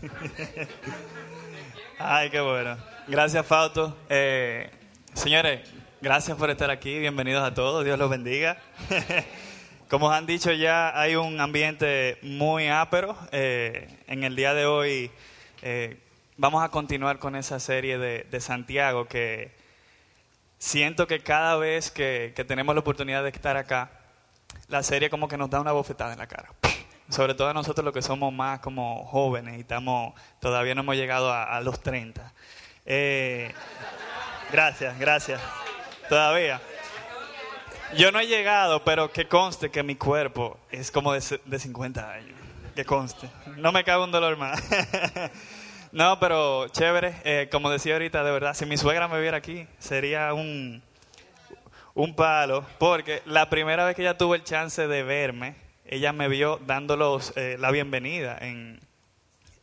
Ay, qué bueno. Gracias, Fausto. Eh, señores, gracias por estar aquí. Bienvenidos a todos. Dios los bendiga. Como han dicho ya, hay un ambiente muy ápero. Eh, en el día de hoy eh, vamos a continuar con esa serie de, Santiago que siento que cada vez que, que tenemos la oportunidad de estar acá, la serie como que nos da una bofetada en la cara sobre todo nosotros los que somos más como jóvenes y estamos, todavía no hemos llegado a, los 30. Eh, gracias, gracias. Todavía. Yo no he llegado, pero que conste que mi cuerpo es como de, de 50 años. Que conste. No me cabe un dolor más. no, pero chévere. Eh, como decía ahorita, de verdad, si mi suegra me viera aquí, sería un, un palo. Porque la primera vez que ella tuvo el chance de verme, ella me vio dándolos eh, la bienvenida en,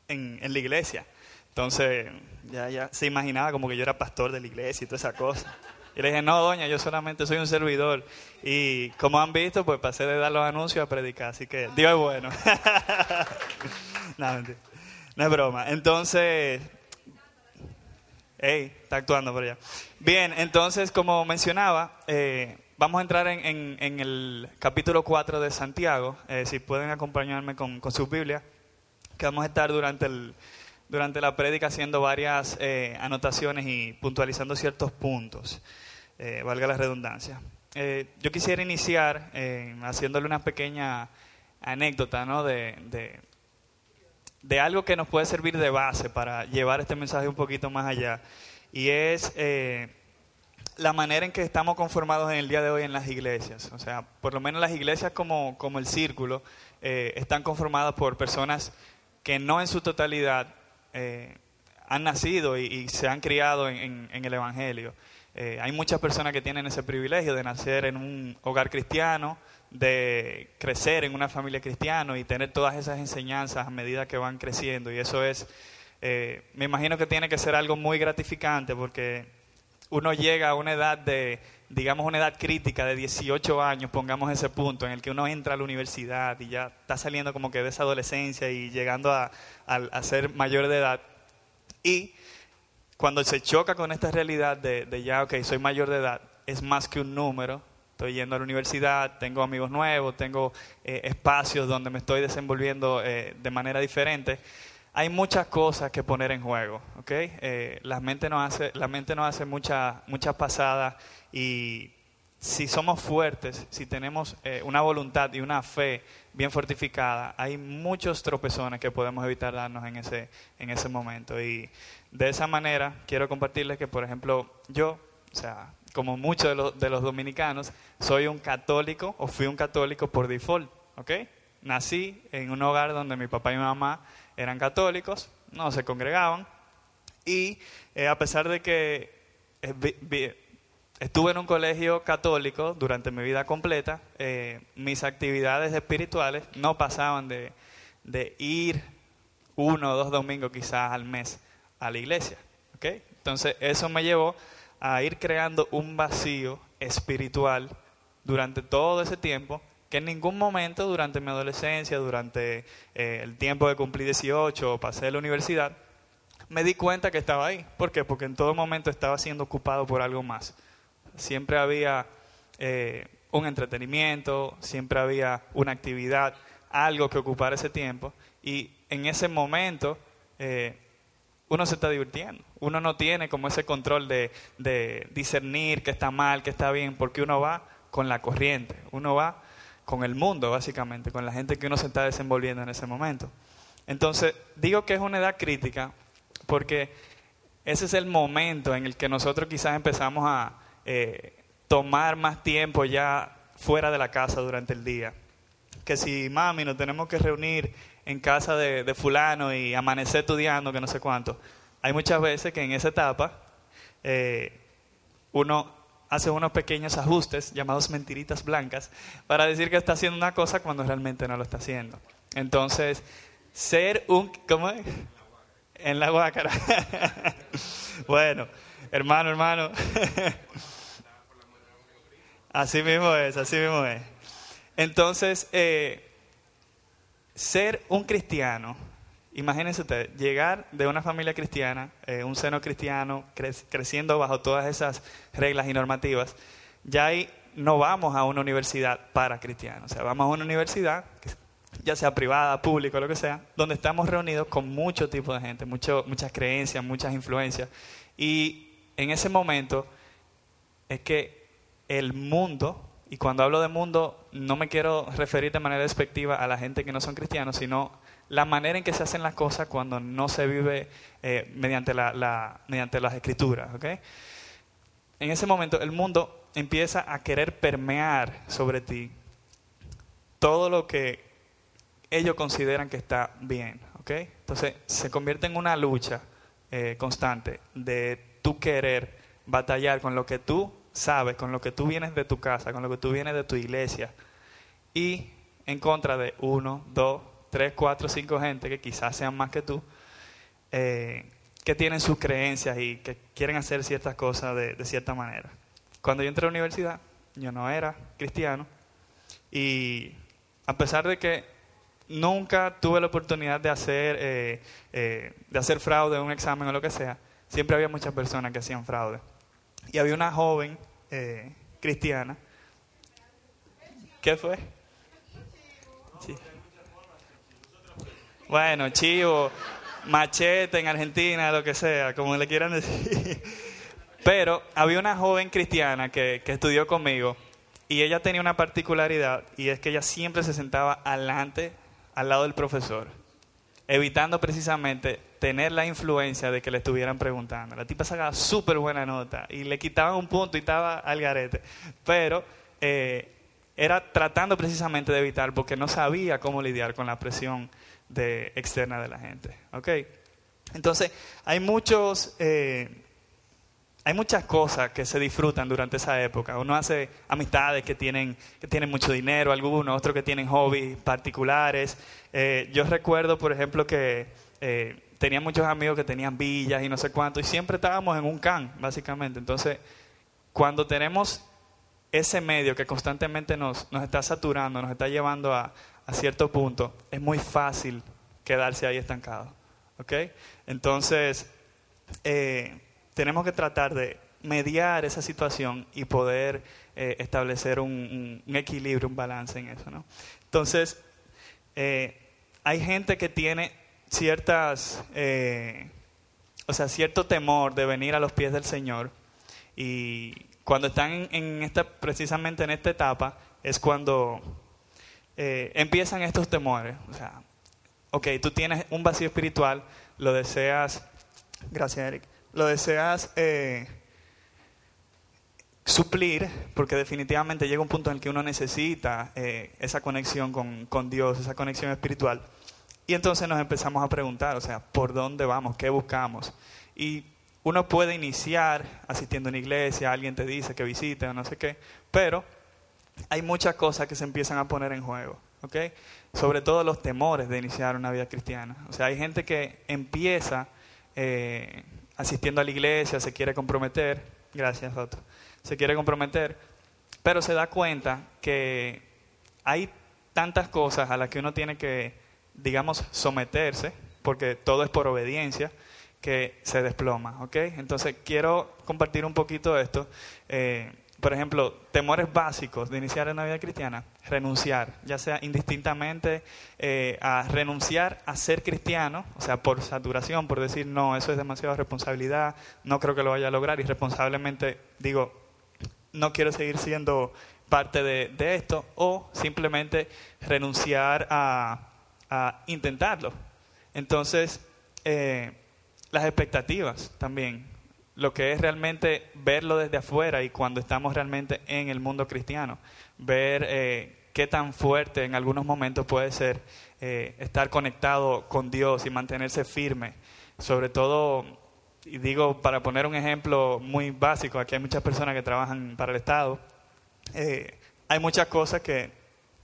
en, la iglesia. Entonces, ya, ya se imaginaba como que yo era pastor de la iglesia y toda esa cosa. Y le dije, no, doña, yo solamente soy un servidor. Y como han visto, pues pasé de dar los anuncios a predicar. Así que Dios es bueno. no, no es broma. Entonces, hey, está actuando por allá. Bien, entonces, como mencionaba, eh, Vamos a entrar en, el capítulo 4 de Santiago, eh, si pueden acompañarme con, con sus Biblias, que vamos a estar durante, el, durante la prédica haciendo varias eh, anotaciones y puntualizando ciertos puntos, eh, valga la redundancia. yo quisiera iniciar haciéndole una pequeña anécdota ¿no? de, de, de, algo que nos puede servir de base para llevar este mensaje un poquito más allá, y es la manera en que estamos conformados en el día de hoy en las iglesias. O sea, por lo menos las iglesias como, como el círculo eh, están conformadas por personas que no en su totalidad eh, han nacido y, se han criado en, el Evangelio. Eh, hay muchas personas que tienen ese privilegio de nacer en un hogar cristiano, de crecer en una familia cristiana y tener todas esas enseñanzas a medida que van creciendo. Y eso es, me imagino que tiene que ser algo muy gratificante porque uno llega a una edad de, digamos, una edad crítica de 18 años, pongamos ese punto, en el que uno entra a la universidad y ya está saliendo como que de esa adolescencia y llegando a, ser mayor de edad. Y cuando se choca con esta realidad de, ya, ok, soy mayor de edad, es más que un número, estoy yendo a la universidad, tengo amigos nuevos, tengo eh, espacios donde me estoy desenvolviendo eh, de manera diferente hay muchas cosas que poner en juego, ¿ok? Eh, la mente nos hace, la mente nos hace muchas muchas pasadas y si somos fuertes, si tenemos eh, una voluntad y una fe bien fortificada, hay muchos tropezones que podemos evitar darnos en ese, en ese momento. Y de esa manera quiero compartirles que, por ejemplo, yo, o sea, como muchos de los, de los dominicanos, soy un católico o fui un católico por default, ¿ok? Nací en un hogar donde mi papá y mi mamá eran católicos, no se congregaban, y eh, a pesar de que eh, estuve en un colegio católico durante mi vida completa, eh, mis actividades espirituales no pasaban de, de, ir uno o dos domingos quizás al mes a la iglesia. ¿okay? Entonces eso me llevó a ir creando un vacío espiritual durante todo ese tiempo que en ningún momento durante mi adolescencia, durante eh, el tiempo de cumplir 18 o pasé a la universidad, me di cuenta que estaba ahí. ¿Por qué? Porque en todo momento estaba siendo ocupado por algo más. Siempre había eh, un entretenimiento, siempre había una actividad, algo que ocupar ese tiempo. Y en ese momento eh, uno se está divirtiendo. Uno no tiene como ese control de, discernir qué está mal, qué está bien, porque uno va con la corriente. Uno va con el mundo, básicamente, con la gente que uno se está desenvolviendo en ese momento. Entonces, digo que es una edad crítica porque ese es el momento en el que nosotros quizás empezamos a eh, tomar más tiempo ya fuera de la casa durante el día. Que si, mami, nos tenemos que reunir en casa de, fulano y amanecer estudiando, que no sé cuánto. Hay muchas veces que en esa etapa eh, uno hace unos pequeños ajustes llamados mentiritas blancas para decir que está haciendo una cosa cuando realmente no lo está haciendo. Entonces, ser un... ¿Cómo es? En la guácara. bueno, hermano, hermano. así mismo es, así mismo es. Entonces, eh, ser un cristiano Imagínense ustedes, llegar de una familia cristiana, eh, un seno cristiano, creciendo bajo todas esas reglas y normativas, ya ahí no vamos a una universidad para cristianos, o sea, vamos a una universidad, ya sea privada, pública, lo que sea, donde estamos reunidos con mucho tipo de gente, muchas creencias, muchas influencias. Y en ese momento es que el mundo, y cuando hablo de mundo no me quiero referir de manera despectiva a la gente que no son cristianos, sino la manera en que se hacen las cosas cuando no se vive eh, mediante, la, mediante las escrituras. En ese momento el mundo empieza a querer permear sobre ti todo lo que ellos consideran que está bien. Entonces se convierte en una lucha eh, constante de tu querer batallar con lo que tú sabes, con lo que tú vienes de tu casa, con lo que tú vienes de tu iglesia y en contra de uno, dos, tres, cuatro, cinco gente que quizás sean más que tú, eh, que tienen sus creencias y que quieren hacer ciertas cosas de, cierta manera. Cuando yo entré a la universidad, yo no era cristiano y a pesar de que nunca tuve la oportunidad de hacer, eh, eh, de hacer fraude en un examen o lo que sea, siempre había muchas personas que hacían fraude. Y había una joven cristiana. ¿Qué fue? Bueno, chivo, machete en Argentina, lo que sea, como le quieran decir. Pero había una joven cristiana que, estudió conmigo y ella tenía una particularidad y es que ella siempre se sentaba adelante, al lado del profesor, evitando precisamente tener la influencia de que le estuvieran preguntando. La tipa sacaba súper buena nota y le quitaban un punto y estaba al garete. Pero eh, era tratando precisamente de evitar porque no sabía cómo lidiar con la presión de, externa de la gente. ¿okay? Entonces, hay muchos... Eh, hay muchas cosas que se disfrutan durante esa época. Uno hace amistades que tienen, que tienen mucho dinero, algunos, otros que tienen hobbies particulares. Eh, yo recuerdo, por ejemplo, que eh, tenía muchos amigos que tenían villas y no sé cuánto, y siempre estábamos en un can, básicamente. Entonces, cuando tenemos ese medio que constantemente nos, nos está saturando, nos está llevando a, a cierto punto, es muy fácil quedarse ahí estancado. ¿Ok? Entonces, eh, tenemos que tratar de mediar esa situación y poder eh, establecer un, equilibrio, un balance en eso. ¿no? Entonces, eh, hay gente que tiene ciertas, o sea, cierto temor de venir a los pies del Señor y cuando están en, esta, precisamente en esta etapa es cuando eh, empiezan estos temores. O sea, ok, tú tienes un vacío espiritual, lo deseas, gracias Eric, lo deseas eh, suplir, porque definitivamente llega un punto en que uno necesita eh, esa conexión con, con Dios, esa conexión espiritual. Y entonces nos empezamos a preguntar, o sea, ¿por dónde vamos? ¿Qué buscamos? Y uno puede iniciar asistiendo a una iglesia, alguien te dice que visite o no sé qué, pero hay muchas cosas que se empiezan a poner en juego, ¿ok? Sobre todo los temores de iniciar una vida cristiana. O sea, hay gente que empieza eh, asistiendo a la iglesia, se quiere comprometer, gracias Otto, se quiere comprometer, pero se da cuenta que hay tantas cosas a las que uno tiene que, digamos, someterse, porque todo es por obediencia, que se desploma, ¿ok? Entonces quiero compartir un poquito esto. Eh, por ejemplo, temores básicos de iniciar una vida cristiana, renunciar, ya sea indistintamente eh, a renunciar a ser cristiano, o sea, por saturación, por decir, no, eso es demasiada responsabilidad, no creo que lo vaya a lograr, y responsablemente digo, no quiero seguir siendo parte de, esto, o simplemente renunciar a, intentarlo. Entonces, eh, las expectativas también lo que es realmente verlo desde afuera y cuando estamos realmente en el mundo cristiano, ver eh, qué tan fuerte en algunos momentos puede ser eh, estar conectado con Dios y mantenerse firme, sobre todo, y digo, para poner un ejemplo muy básico, aquí hay muchas personas que trabajan para el Estado, eh, hay muchas cosas que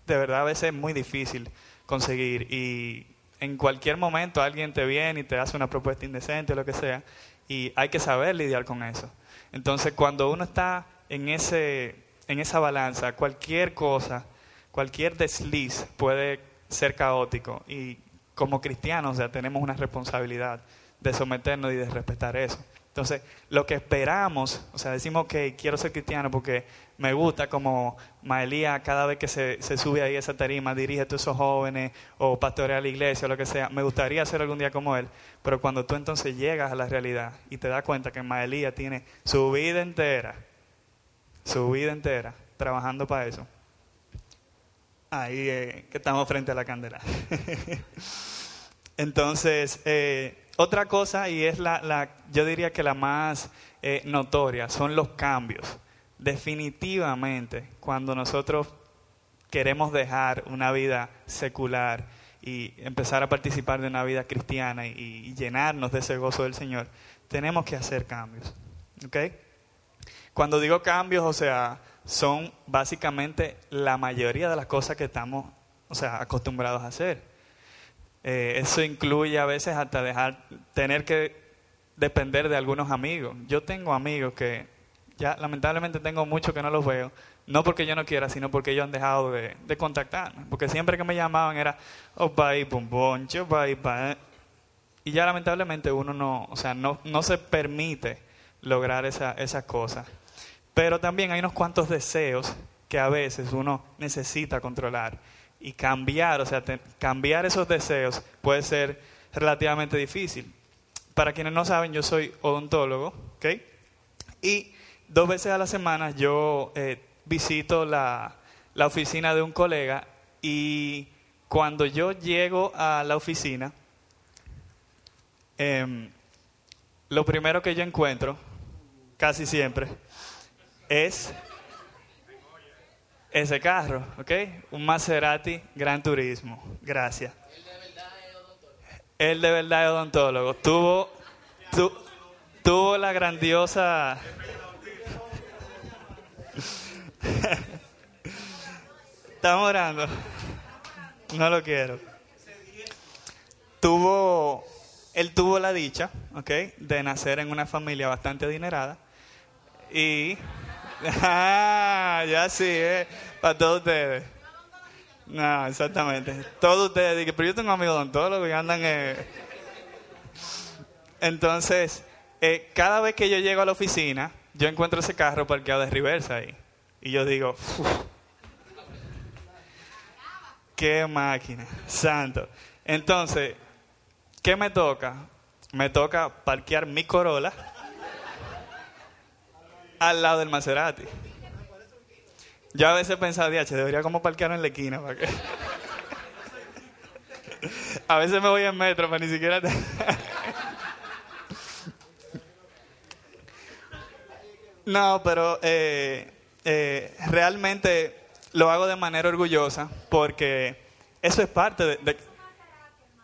de verdad a veces es muy difícil conseguir y en cualquier momento alguien te viene y te hace una propuesta indecente o lo que sea, y hay que saber lidiar con eso. Entonces, cuando uno está en, ese, en esa balanza, cualquier cosa, cualquier desliz puede ser caótico y como cristianos, sea, tenemos una responsabilidad de someternos y de respetar eso. Entonces, lo que esperamos, o sea, decimos que quiero ser cristiano porque me gusta como Maelía cada vez que se, sube ahí a esa tarima, dirige a todos esos jóvenes o pastorea la iglesia o lo que sea. Me gustaría ser algún día como él, pero cuando tú entonces llegas a la realidad y te das cuenta que Maelía tiene su vida entera, su vida entera, trabajando para eso, ahí que estamos frente a la candela. entonces, eh, otra cosa, y es la, la, yo diría que la más eh, notoria, son los cambios. Definitivamente, cuando nosotros queremos dejar una vida secular y empezar a participar de una vida cristiana y, llenarnos de ese gozo del Señor, tenemos que hacer cambios. ¿Ok? Cuando digo cambios, o sea, son básicamente la mayoría de las cosas que estamos, o sea, acostumbrados a hacer. Eh, eso incluye a veces hasta dejar, tener que depender de algunos amigos. Yo tengo amigos que ya lamentablemente tengo muchos que no los veo, no porque yo no quiera, sino porque ellos han dejado de, de contactarme. Porque siempre que me llamaban era, opa y pum opa y pa. Y ya lamentablemente uno no, o sea, no, no se permite lograr esa, esas cosas. Pero también hay unos cuantos deseos que a veces uno necesita controlar y cambiar, o sea, cambiar esos deseos puede ser relativamente difícil. Para quienes no saben, yo soy odontólogo, ¿ok? Y dos veces a la semana yo eh, visito la, la oficina de un colega y cuando yo llego a la oficina, eh, lo primero que yo encuentro, casi siempre, es ese carro, ¿ok? Un Maserati Gran Turismo. Gracias. Él de verdad es odontólogo. Tuvo, tuvo la grandiosa... Estamos orando. No lo quiero. Tuvo, él tuvo la dicha, ¿ok? De nacer en una familia bastante adinerada y Ah, ya sí, eh, para todos ustedes. No, exactamente. Todos ustedes, pero yo tengo amigos odontólogos que andan... Eh. Entonces, eh, cada vez que yo llego a la oficina, yo encuentro ese carro parqueado de reversa ahí. Y yo digo, qué máquina, santo. Entonces, ¿qué me toca? Me toca parquear mi Corolla al lado del Maserati. Yo a veces pensaba, debería como parquear en la esquina para que... a veces me voy en metro, pero ni siquiera... no, pero eh, eh, realmente lo hago de manera orgullosa porque eso es parte de, de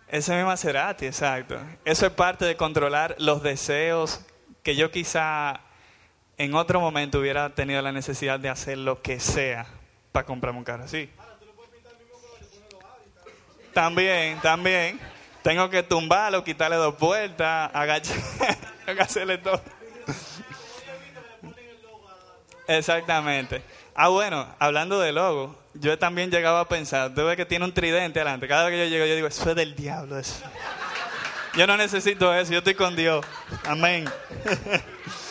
ese es mi Maserati, exacto. Eso es parte de controlar los deseos que yo quizá en otro momento hubiera tenido la necesidad de hacer lo que sea para comprarme un carro así. También, también. Tengo que tumbarlo, quitarle dos puertas, agachar, hacerle todo. Exactamente. Ah, bueno, hablando de logo, yo también llegaba a pensar, tú ves que tiene un tridente adelante. Cada vez que yo llego, yo digo, eso es del diablo. Eso. Yo no necesito eso, yo estoy con Dios. Amén.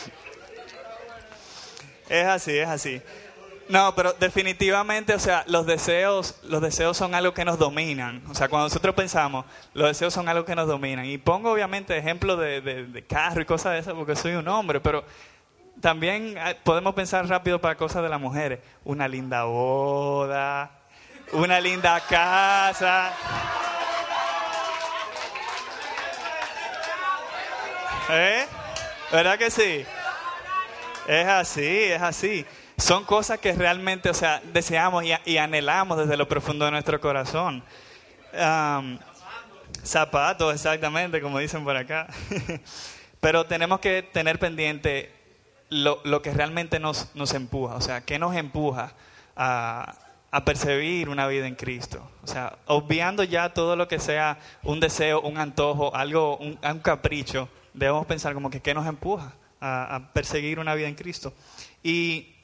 Es así, es así. No, pero definitivamente, o sea, los deseos, los deseos son algo que nos dominan. O sea, cuando nosotros pensamos, los deseos son algo que nos dominan. Y pongo obviamente ejemplos de, de, carro y cosas de esas porque soy un hombre, pero también eh, podemos pensar rápido para cosas de las mujeres. Una linda boda, una linda casa. ¿Eh? ¿Verdad que sí? Es así, es así. Son cosas que realmente, o sea, deseamos y, anhelamos desde lo profundo de nuestro corazón. zapatos, exactamente, como dicen por acá. Pero tenemos que tener pendiente lo, lo que realmente nos, nos, empuja, o sea, ¿qué nos empuja a, a percibir una vida en Cristo? O sea, obviando ya todo lo que sea un deseo, un antojo, algo, un, un capricho, debemos pensar como que ¿qué nos empuja? A, perseguir una vida en Cristo. Y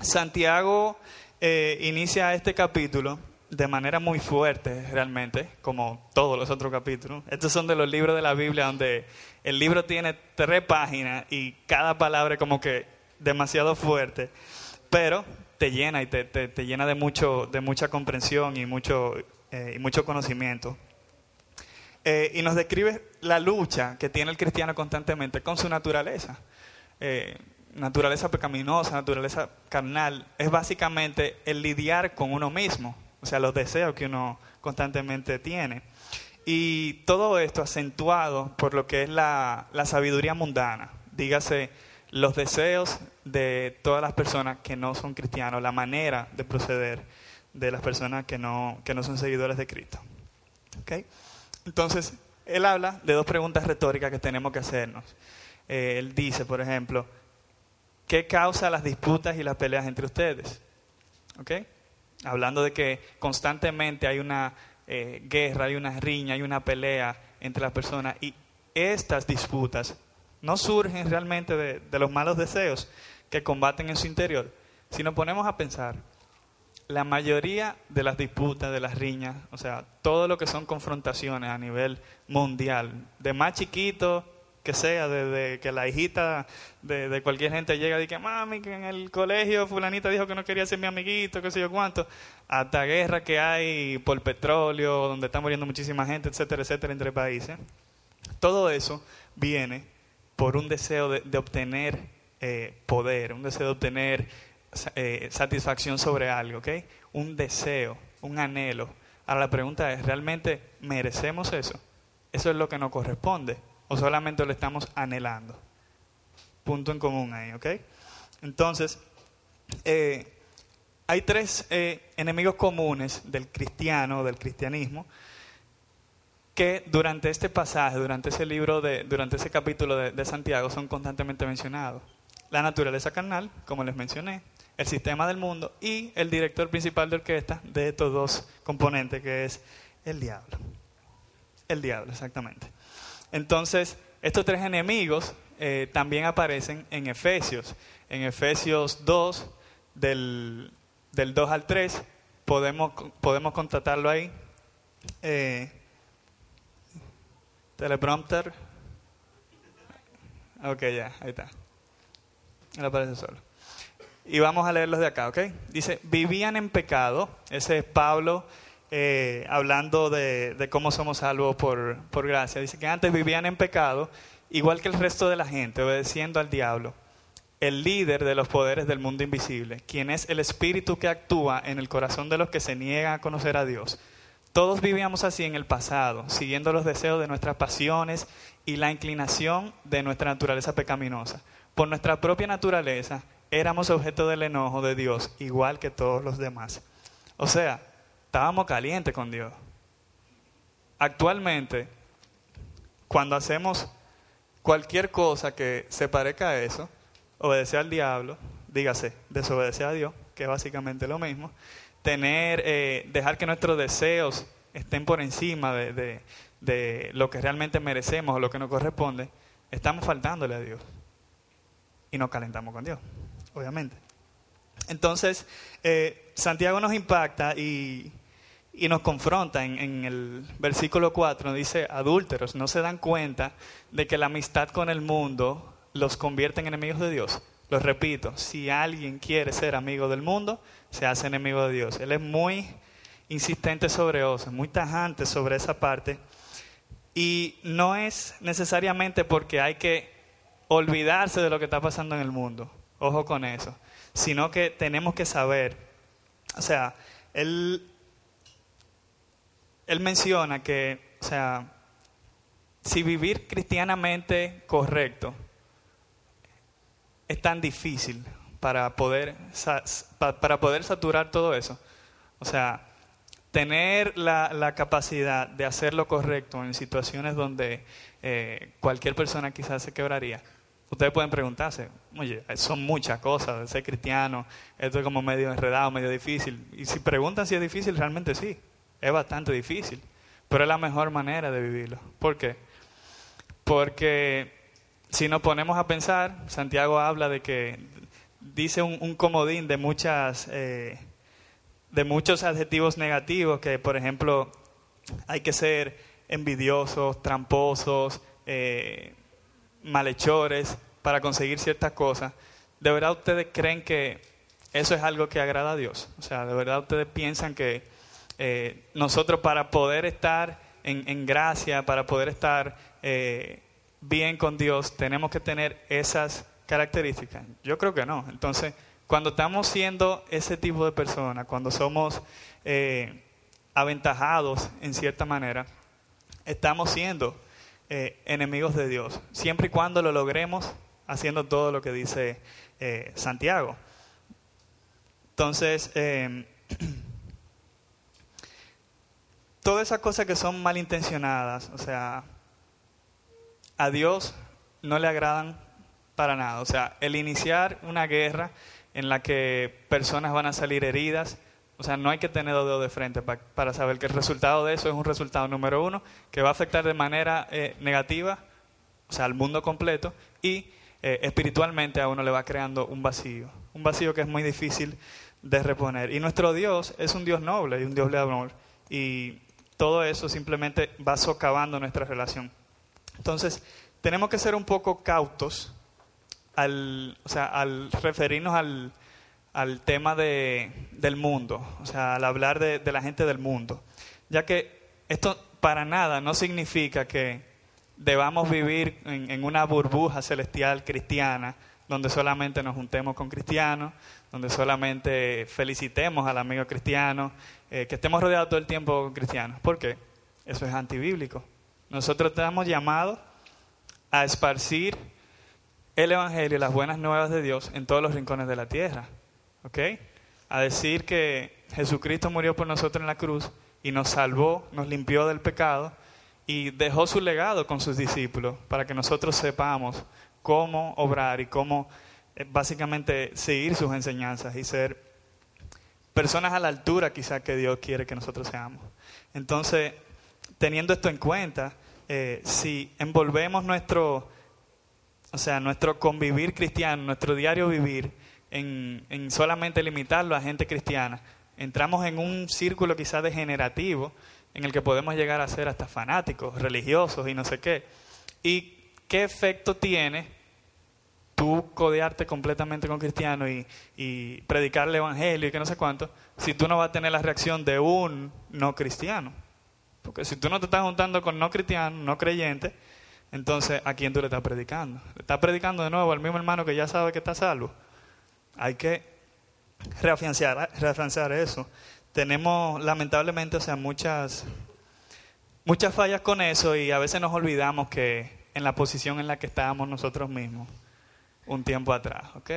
Santiago eh, inicia este capítulo de manera muy fuerte realmente, como todos los otros capítulos. Estos son de los libros de la Biblia donde el libro tiene tres páginas y cada palabra como que demasiado fuerte, pero te llena y te, te, llena de, mucho, de mucha comprensión y mucho, eh, y mucho conocimiento. Eh, y nos describe la lucha que tiene el cristiano constantemente con su naturaleza. Eh, naturaleza pecaminosa, naturaleza carnal, es básicamente el lidiar con uno mismo, o sea, los deseos que uno constantemente tiene. Y todo esto acentuado por lo que es la, sabiduría mundana, dígase los deseos de todas las personas que no son cristianos, la manera de proceder de las personas que no, que no son seguidores de Cristo. ¿Okay? Entonces, él habla de dos preguntas retóricas que tenemos que hacernos. Eh, él dice, por ejemplo, ¿qué causa las disputas y las peleas entre ustedes? ¿Okay? Hablando de que constantemente hay una eh, guerra, hay una riña, hay una pelea entre las personas y estas disputas no surgen realmente de, de los malos deseos que combaten en su interior, sino ponemos a pensar, la mayoría de las disputas, de las riñas, o sea, todo lo que son confrontaciones a nivel mundial, de más chiquito que sea, desde que la hijita de, cualquier gente llega y dice, mami, que en el colegio fulanita dijo que no quería ser mi amiguito, qué sé yo cuánto, hasta guerra que hay por petróleo, donde está muriendo muchísima gente, etcétera, etcétera, entre países. Todo eso viene por un deseo de, obtener eh, poder, un deseo de obtener eh, satisfacción sobre algo, ¿ok? Un deseo, un anhelo. Ahora la pregunta es, ¿realmente merecemos eso? ¿Eso es lo que nos corresponde? ¿O solamente lo estamos anhelando? Punto en común ahí, ¿ok? Entonces, eh, hay tres eh, enemigos comunes del cristiano, del cristianismo, que durante este pasaje, durante ese libro, de, durante ese capítulo de Santiago son constantemente mencionados. La naturaleza carnal, como les mencioné, el sistema del mundo y el director principal de orquesta de estos dos componentes, que es el diablo. El diablo, exactamente. Entonces, estos tres enemigos eh, también aparecen en Efesios. En Efesios 2, del, 2 al 3, podemos, podemos contratarlo ahí. Eh, teleprompter. Ok, ya, ahí está. Él aparece solo. Y vamos a leerlos de acá, ¿ok? Dice, vivían en pecado. Ese es Pablo eh, hablando de, cómo somos salvos por, por gracia. Dice que antes vivían en pecado, igual que el resto de la gente, obedeciendo al diablo, el líder de los poderes del mundo invisible, quien es el espíritu que actúa en el corazón de los que se niegan a conocer a Dios. Todos vivíamos así en el pasado, siguiendo los deseos de nuestras pasiones y la inclinación de nuestra naturaleza pecaminosa. Por nuestra propia naturaleza, éramos objeto del enojo de Dios, igual que todos los demás. O sea, estábamos calientes con Dios. Actualmente, cuando hacemos cualquier cosa que se parezca a eso, obedecer al diablo, dígase, desobedecer a Dios, que es básicamente lo mismo, tener, eh, dejar que nuestros deseos estén por encima de, de lo que realmente merecemos o lo que nos corresponde, estamos faltándole a Dios y nos calentamos con Dios obviamente. Entonces, eh, Santiago nos impacta y, nos confronta en, el versículo 4, dice, adúlteros, ¿no se dan cuenta de que la amistad con el mundo los convierte en enemigos de Dios? Lo repito, si alguien quiere ser amigo del mundo, se hace enemigo de Dios. Él es muy insistente sobre eso, muy tajante sobre esa parte. Y no es necesariamente porque hay que olvidarse de lo que está pasando en el mundo. Ojo con eso. Sino que tenemos que saber, o sea, él, él menciona que, o sea, si vivir cristianamente correcto es tan difícil para poder, para poder saturar todo eso, o sea, tener la, la, capacidad de hacer lo correcto en situaciones donde eh, cualquier persona quizás se quebraría, Ustedes pueden preguntarse, oye, son muchas cosas, ser cristiano, esto es como medio enredado, medio difícil. Y si preguntan si es difícil, realmente sí, es bastante difícil, pero es la mejor manera de vivirlo. ¿Por qué? Porque si nos ponemos a pensar, Santiago habla de que dice un, comodín de muchas, eh, de muchos adjetivos negativos, que por ejemplo hay que ser envidiosos, tramposos, eh, malhechores para conseguir ciertas cosas, ¿de verdad ustedes creen que eso es algo que agrada a Dios? O sea, ¿de verdad ustedes piensan que eh, nosotros para poder estar en, gracia, para poder estar eh, bien con Dios, tenemos que tener esas características? Yo creo que no. Entonces, cuando estamos siendo ese tipo de personas, cuando somos eh, aventajados en cierta manera, estamos siendo eh, enemigos de Dios, siempre y cuando lo logremos haciendo todo lo que dice eh, Santiago. Entonces, todas esas cosas que son malintencionadas, o sea, a Dios no le agradan para nada. O sea, el iniciar una guerra en la que personas van a salir heridas. O sea, no hay que tener dedo de frente para saber que el resultado de eso es un resultado número uno que va a afectar de manera eh, negativa, o sea, al mundo completo y eh, espiritualmente a uno le va creando un vacío, un vacío que es muy difícil de reponer. Y nuestro Dios es un Dios noble y un Dios de amor y todo eso simplemente va socavando nuestra relación. Entonces, tenemos que ser un poco cautos al, o sea, al referirnos al, al tema de, del mundo, o sea, al hablar de, de, la gente del mundo, ya que esto para nada no significa que debamos vivir en, en una burbuja celestial cristiana, donde solamente nos juntemos con cristianos, donde solamente felicitemos al amigo cristiano, eh, que estemos rodeados todo el tiempo con cristianos. ¿Por qué? Eso es antibíblico. Nosotros estamos llamados a esparcir el Evangelio, las buenas nuevas de Dios en todos los rincones de la tierra. ¿Ok? A decir que Jesucristo murió por nosotros en la cruz y nos salvó, nos limpió del pecado y dejó su legado con sus discípulos para que nosotros sepamos cómo obrar y cómo eh, básicamente seguir sus enseñanzas y ser personas a la altura quizás que Dios quiere que nosotros seamos. Entonces, teniendo esto en cuenta, eh, si envolvemos nuestro o sea, nuestro convivir cristiano, nuestro diario vivir, en, en solamente limitarlo a gente cristiana, entramos en un círculo quizás degenerativo en el que podemos llegar a ser hasta fanáticos, religiosos y no sé qué. ¿Y qué efecto tiene tú codearte completamente con cristianos y, y predicar el evangelio y que no sé cuánto, si tú no vas a tener la reacción de un no cristiano? Porque si tú no te estás juntando con no cristianos, no creyentes, entonces, ¿a quién tú le estás predicando? ¿Le estás predicando de nuevo al mismo hermano que ya sabe que está salvo? Hay que reafianzar, reafianzar eso. Tenemos, lamentablemente, o sea, muchas, muchas fallas con eso y a veces nos olvidamos que en la posición en la que estábamos nosotros mismos un tiempo atrás, ¿ok?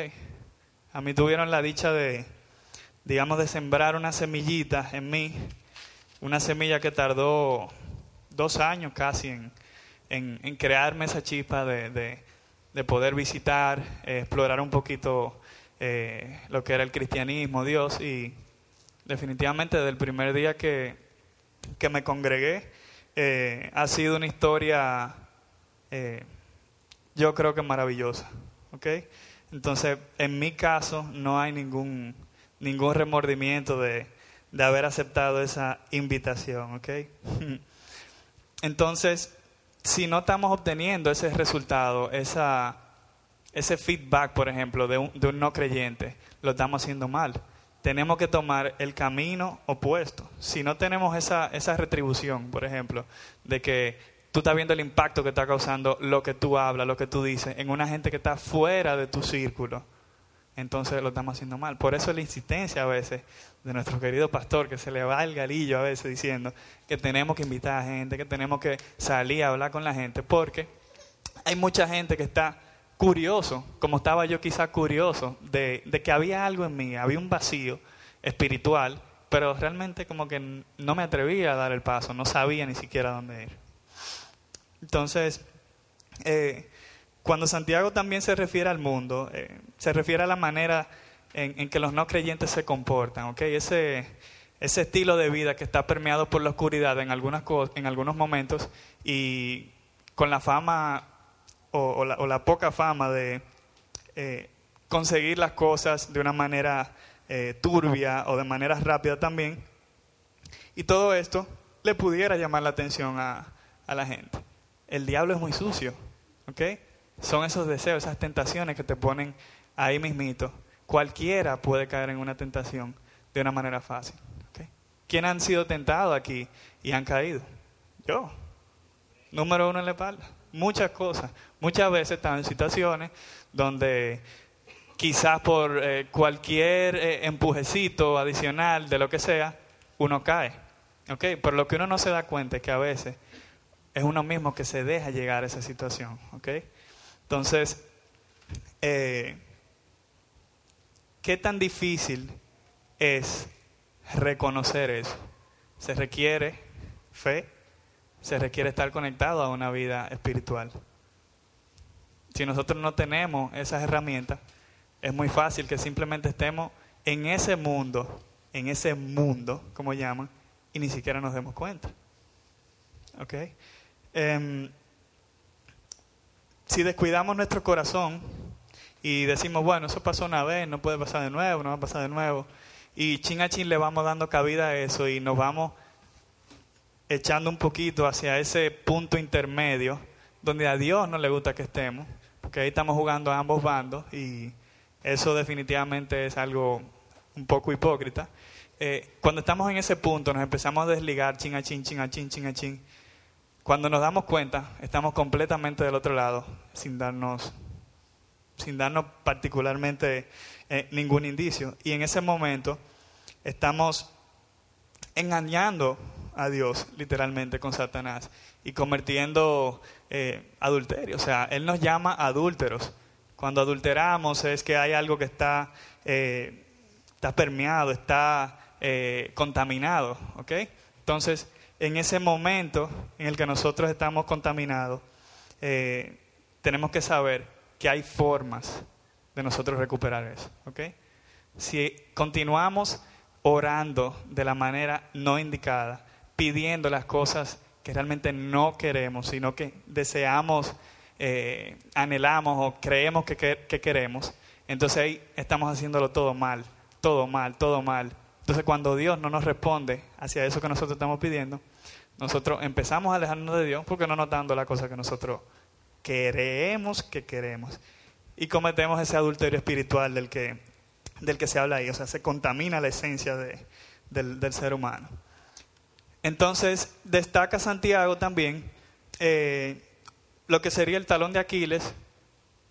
A mí tuvieron la dicha de, digamos, de sembrar una semillita en mí, una semilla que tardó dos años casi en en, crearme esa chispa de, poder visitar, eh, explorar un poquito eh, lo que era el cristianismo, Dios, y definitivamente desde el primer día que, que me congregué, eh, ha sido una historia, yo creo que maravillosa, ¿ok? Entonces, en mi caso, no hay ningún, ningún remordimiento de, de haber aceptado esa invitación, ¿ok? Entonces, si no estamos obteniendo ese resultado, esa, ese feedback, por ejemplo, de un, de un no creyente, lo estamos haciendo mal. Tenemos que tomar el camino opuesto. Si no tenemos esa, retribución, por ejemplo, de que tú estás viendo el impacto que está causando lo que tú hablas, lo que tú dices, en una gente que está fuera de tu círculo, entonces lo estamos haciendo mal. Por eso la insistencia a veces de nuestro querido pastor, que se le va el galillo a veces diciendo que tenemos que invitar a gente, que tenemos que salir a hablar con la gente, porque hay mucha gente que está curioso, como estaba yo quizá curioso, de, de que había algo en mí, había un vacío espiritual, pero realmente como que no me atrevía a dar el paso, no sabía ni siquiera dónde ir. Entonces, eh, cuando Santiago también se refiere al mundo, eh, se refiere a la manera en, que los no creyentes se comportan, ¿ok? Ese, ese estilo de vida que está permeado por la oscuridad en, algunas en algunos momentos y con la fama o, la, poca fama de eh, conseguir las cosas de una manera eh, turbia o de manera rápida también. Y todo esto le pudiera llamar la atención a, la gente. El diablo es muy sucio, ¿ok? Son esos deseos, esas tentaciones que te ponen ahí mismito. Cualquiera puede caer en una tentación de una manera fácil. ¿okay? ¿Quién han sido tentados aquí y han caído? Yo. Número uno en la espalda. Muchas cosas. Muchas veces están en situaciones donde quizás por eh, cualquier eh, empujecito adicional de lo que sea, uno cae. ¿ok? Pero lo que uno no se da cuenta es que a veces es uno mismo que se deja llegar a esa situación. ¿ok? Entonces, eh, ¿qué tan difícil es reconocer eso? Se requiere fe, se requiere estar conectado a una vida espiritual. Si nosotros no tenemos esas herramientas, es muy fácil que simplemente estemos en ese mundo, en ese mundo, como llaman, y ni siquiera nos demos cuenta. ¿Ok? Em, si descuidamos nuestro corazón y decimos, bueno, eso pasó una vez, no puede pasar de nuevo, no va a pasar de nuevo, y chin a chin le vamos dando cabida a eso y nos vamos echando un poquito hacia ese punto intermedio donde a Dios no le gusta que estemos, porque ahí estamos jugando a ambos bandos y eso definitivamente es algo un poco hipócrita. Eh, cuando estamos en ese punto nos empezamos a desligar chin a chin, chin a chin, chin a chin. Cuando nos damos cuenta, estamos completamente del otro lado, sin darnos, sin darnos particularmente eh, ningún indicio. Y en ese momento estamos engañando a Dios, literalmente, con Satanás y convirtiendo eh, adulterio. O sea, Él nos llama adúlteros. Cuando adulteramos es que hay algo que está, eh, está permeado, está eh, contaminado. ¿ok? Entonces, en ese momento en el que nosotros estamos contaminados, tenemos que saber que hay formas de nosotros recuperar eso. ¿ok? Si continuamos orando de la manera no indicada, pidiendo las cosas que realmente no queremos, sino que deseamos, eh, anhelamos o creemos que, que, queremos, entonces ahí estamos haciéndolo todo mal, todo mal, todo mal. Entonces cuando Dios no nos responde hacia eso que nosotros estamos pidiendo, nosotros empezamos a alejarnos de Dios porque no nos dando la cosa que nosotros creemos que queremos. Y cometemos ese adulterio espiritual del que, del que se habla ahí. O sea, se contamina la esencia de, del, del ser humano. Entonces destaca Santiago también eh, lo que sería el talón de Aquiles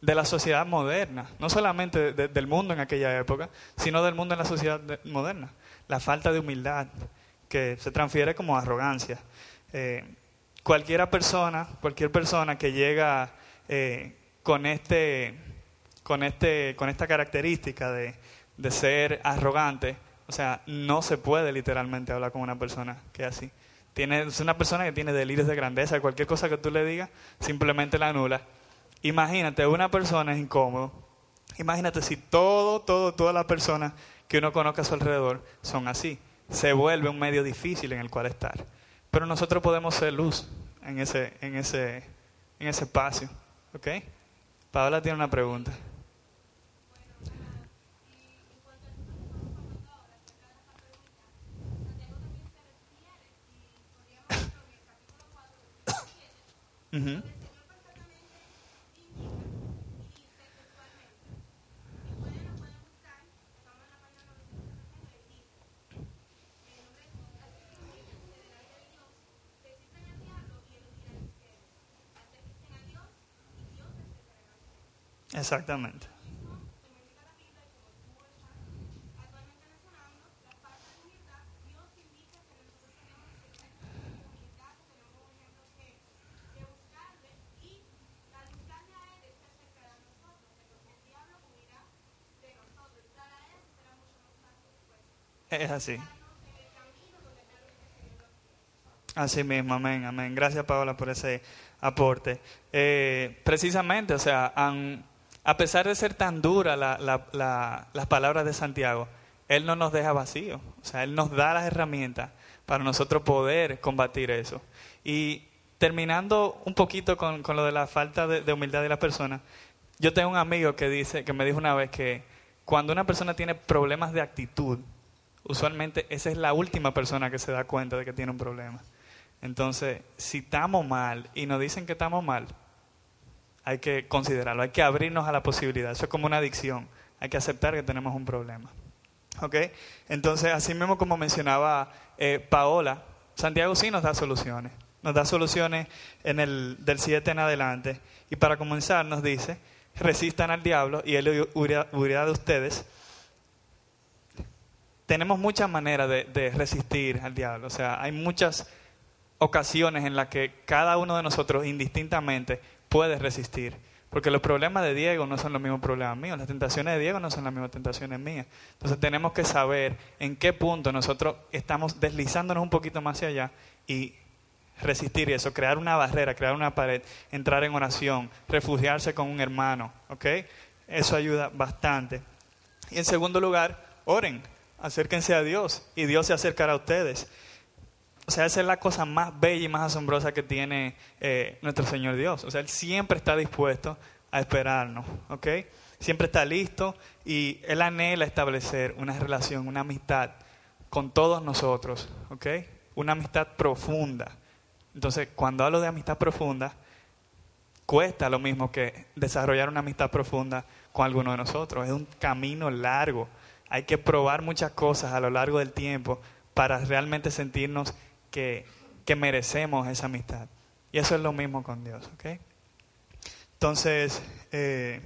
de la sociedad moderna, no solamente del mundo en aquella época, sino del mundo en la sociedad moderna, la falta de humildad, que se transfiere como arrogancia. Eh, cualquiera persona, cualquier persona que llega eh, con este, con este, con esta característica de, de ser arrogante, o sea, no se puede literalmente hablar con una persona que es así. Tiene, es una persona que tiene delirios de grandeza. Cualquier cosa que tú le digas, simplemente la anula. Imagínate, una persona es incómodo. Imagínate si todo, todo, todas las personas que uno conozca a su alrededor son así. Se vuelve un medio difícil en el cual estar. Pero nosotros podemos ser luz en ese, en ese, en ese espacio. ¿Ok? Paola tiene una pregunta. Exactamente. Es así. Así mismo, amén, amén. Gracias, Paola, por ese aporte. Eh, precisamente, o sea, a pesar de ser tan dura la, las palabras de Santiago, Él no nos deja vacíos. O sea, Él nos da las herramientas para nosotros poder combatir eso. Y terminando un poquito con, con lo de la falta de, de humildad de las personas, yo tengo un amigo que dice, que me dijo una vez que cuando una persona tiene problemas de actitud, usualmente esa es la última persona que se da cuenta de que tiene un problema. Entonces, si estamos mal y nos dicen que estamos mal, hay que considerarlo, hay que abrirnos a la posibilidad. Eso es como una adicción, hay que aceptar que tenemos un problema. ¿Ok? Entonces, así mismo como mencionaba eh, Paola, Santiago sí nos da soluciones. Nos da soluciones en el, del 7 en adelante. Y para comenzar nos dice, resistan al diablo y él huirá de ustedes. Tenemos muchas maneras de, resistir al diablo. O sea, hay muchas ocasiones en las que cada uno de nosotros indistintamente puede resistir. Porque los problemas de Diego no son los mismos problemas míos, las tentaciones de Diego no son las mismas tentaciones mías. Entonces tenemos que saber en qué punto nosotros estamos deslizándonos un poquito más hacia allá y resistir eso, crear una barrera, crear una pared, entrar en oración, refugiarse con un hermano, ¿ok? Eso ayuda bastante. Y en segundo lugar, oren, acérquense a Dios y Dios se acercará a ustedes. O sea, esa es la cosa más bella y más asombrosa que tiene eh, nuestro Señor Dios. O sea, Él siempre está dispuesto a esperarnos, ¿ok? Siempre está listo y Él anhela establecer una relación, una amistad con todos nosotros, ¿ok? Una amistad profunda. Entonces, cuando hablo de amistad profunda, cuesta lo mismo que desarrollar una amistad profunda con alguno de nosotros. Es un camino largo. Hay que probar muchas cosas a lo largo del tiempo para realmente sentirnos que, merecemos esa amistad. Y eso es lo mismo con Dios, ¿ok? Entonces, eh,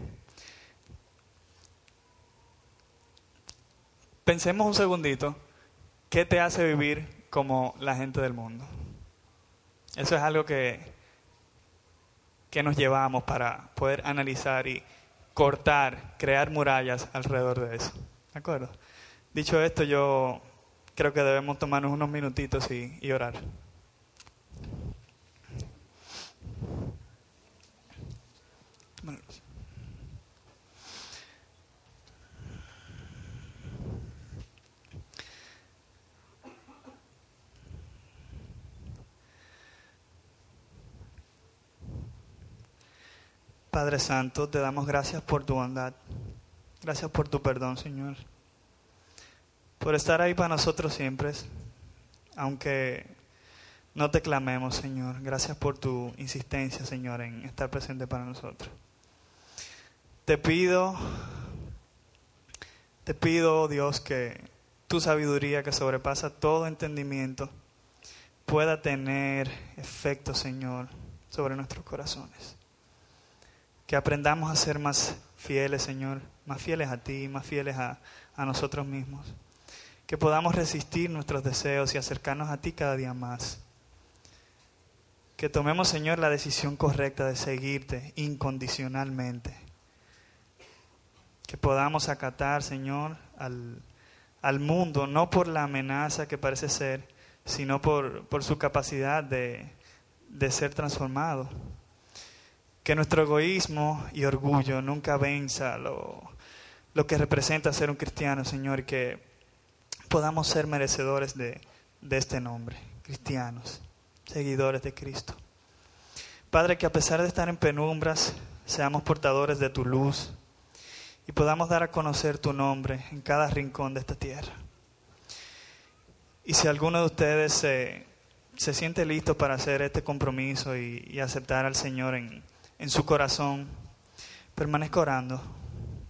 pensemos un segundito, ¿qué te hace vivir como la gente del mundo? Eso es algo que, que nos llevamos para poder analizar y cortar, crear murallas alrededor de eso. ¿De acuerdo? Dicho esto, yo creo que debemos tomarnos unos minutitos y, y orar. Padre Santo, te damos gracias por tu bondad. Gracias por tu perdón, Señor por estar ahí para nosotros siempre, aunque no te clamemos, Señor. Gracias por tu insistencia, Señor, en estar presente para nosotros. Te pido, te pido, Dios, que tu sabiduría que sobrepasa todo entendimiento pueda tener efecto, Señor, sobre nuestros corazones. Que aprendamos a ser más fieles, Señor, más fieles a ti, más fieles a, a nosotros mismos que podamos resistir nuestros deseos y acercarnos a ti cada día más. Que tomemos, Señor, la decisión correcta de seguirte incondicionalmente. Que podamos acatar, Señor, al, al mundo, no por la amenaza que parece ser, sino por, por su capacidad de, de ser transformado. Que nuestro egoísmo y orgullo nunca venza lo, lo que representa ser un cristiano, Señor, y que podamos ser merecedores de, este nombre, cristianos, seguidores de Cristo. Padre, que a pesar de estar en penumbras, seamos portadores de tu luz y podamos dar a conocer tu nombre en cada rincón de esta tierra. Y si alguno de ustedes se, siente listo para hacer este compromiso y, aceptar al Señor en, en su corazón, permanezca orando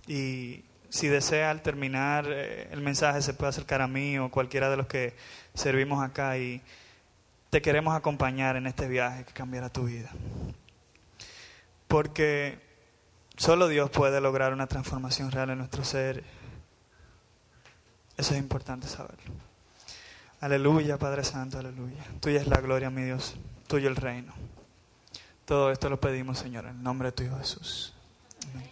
y si desea al terminar eh, el mensaje se puede acercar a mí o cualquiera de los que servimos acá y te queremos acompañar en este viaje que cambiará tu vida. Porque solo Dios puede lograr una transformación real en nuestro ser. Eso es importante saberlo. Aleluya, Padre Santo, aleluya. Tuya es la gloria, mi Dios. Tuyo el reino. Todo esto lo pedimos, Señor, en el nombre de tu Hijo Jesús. Amén.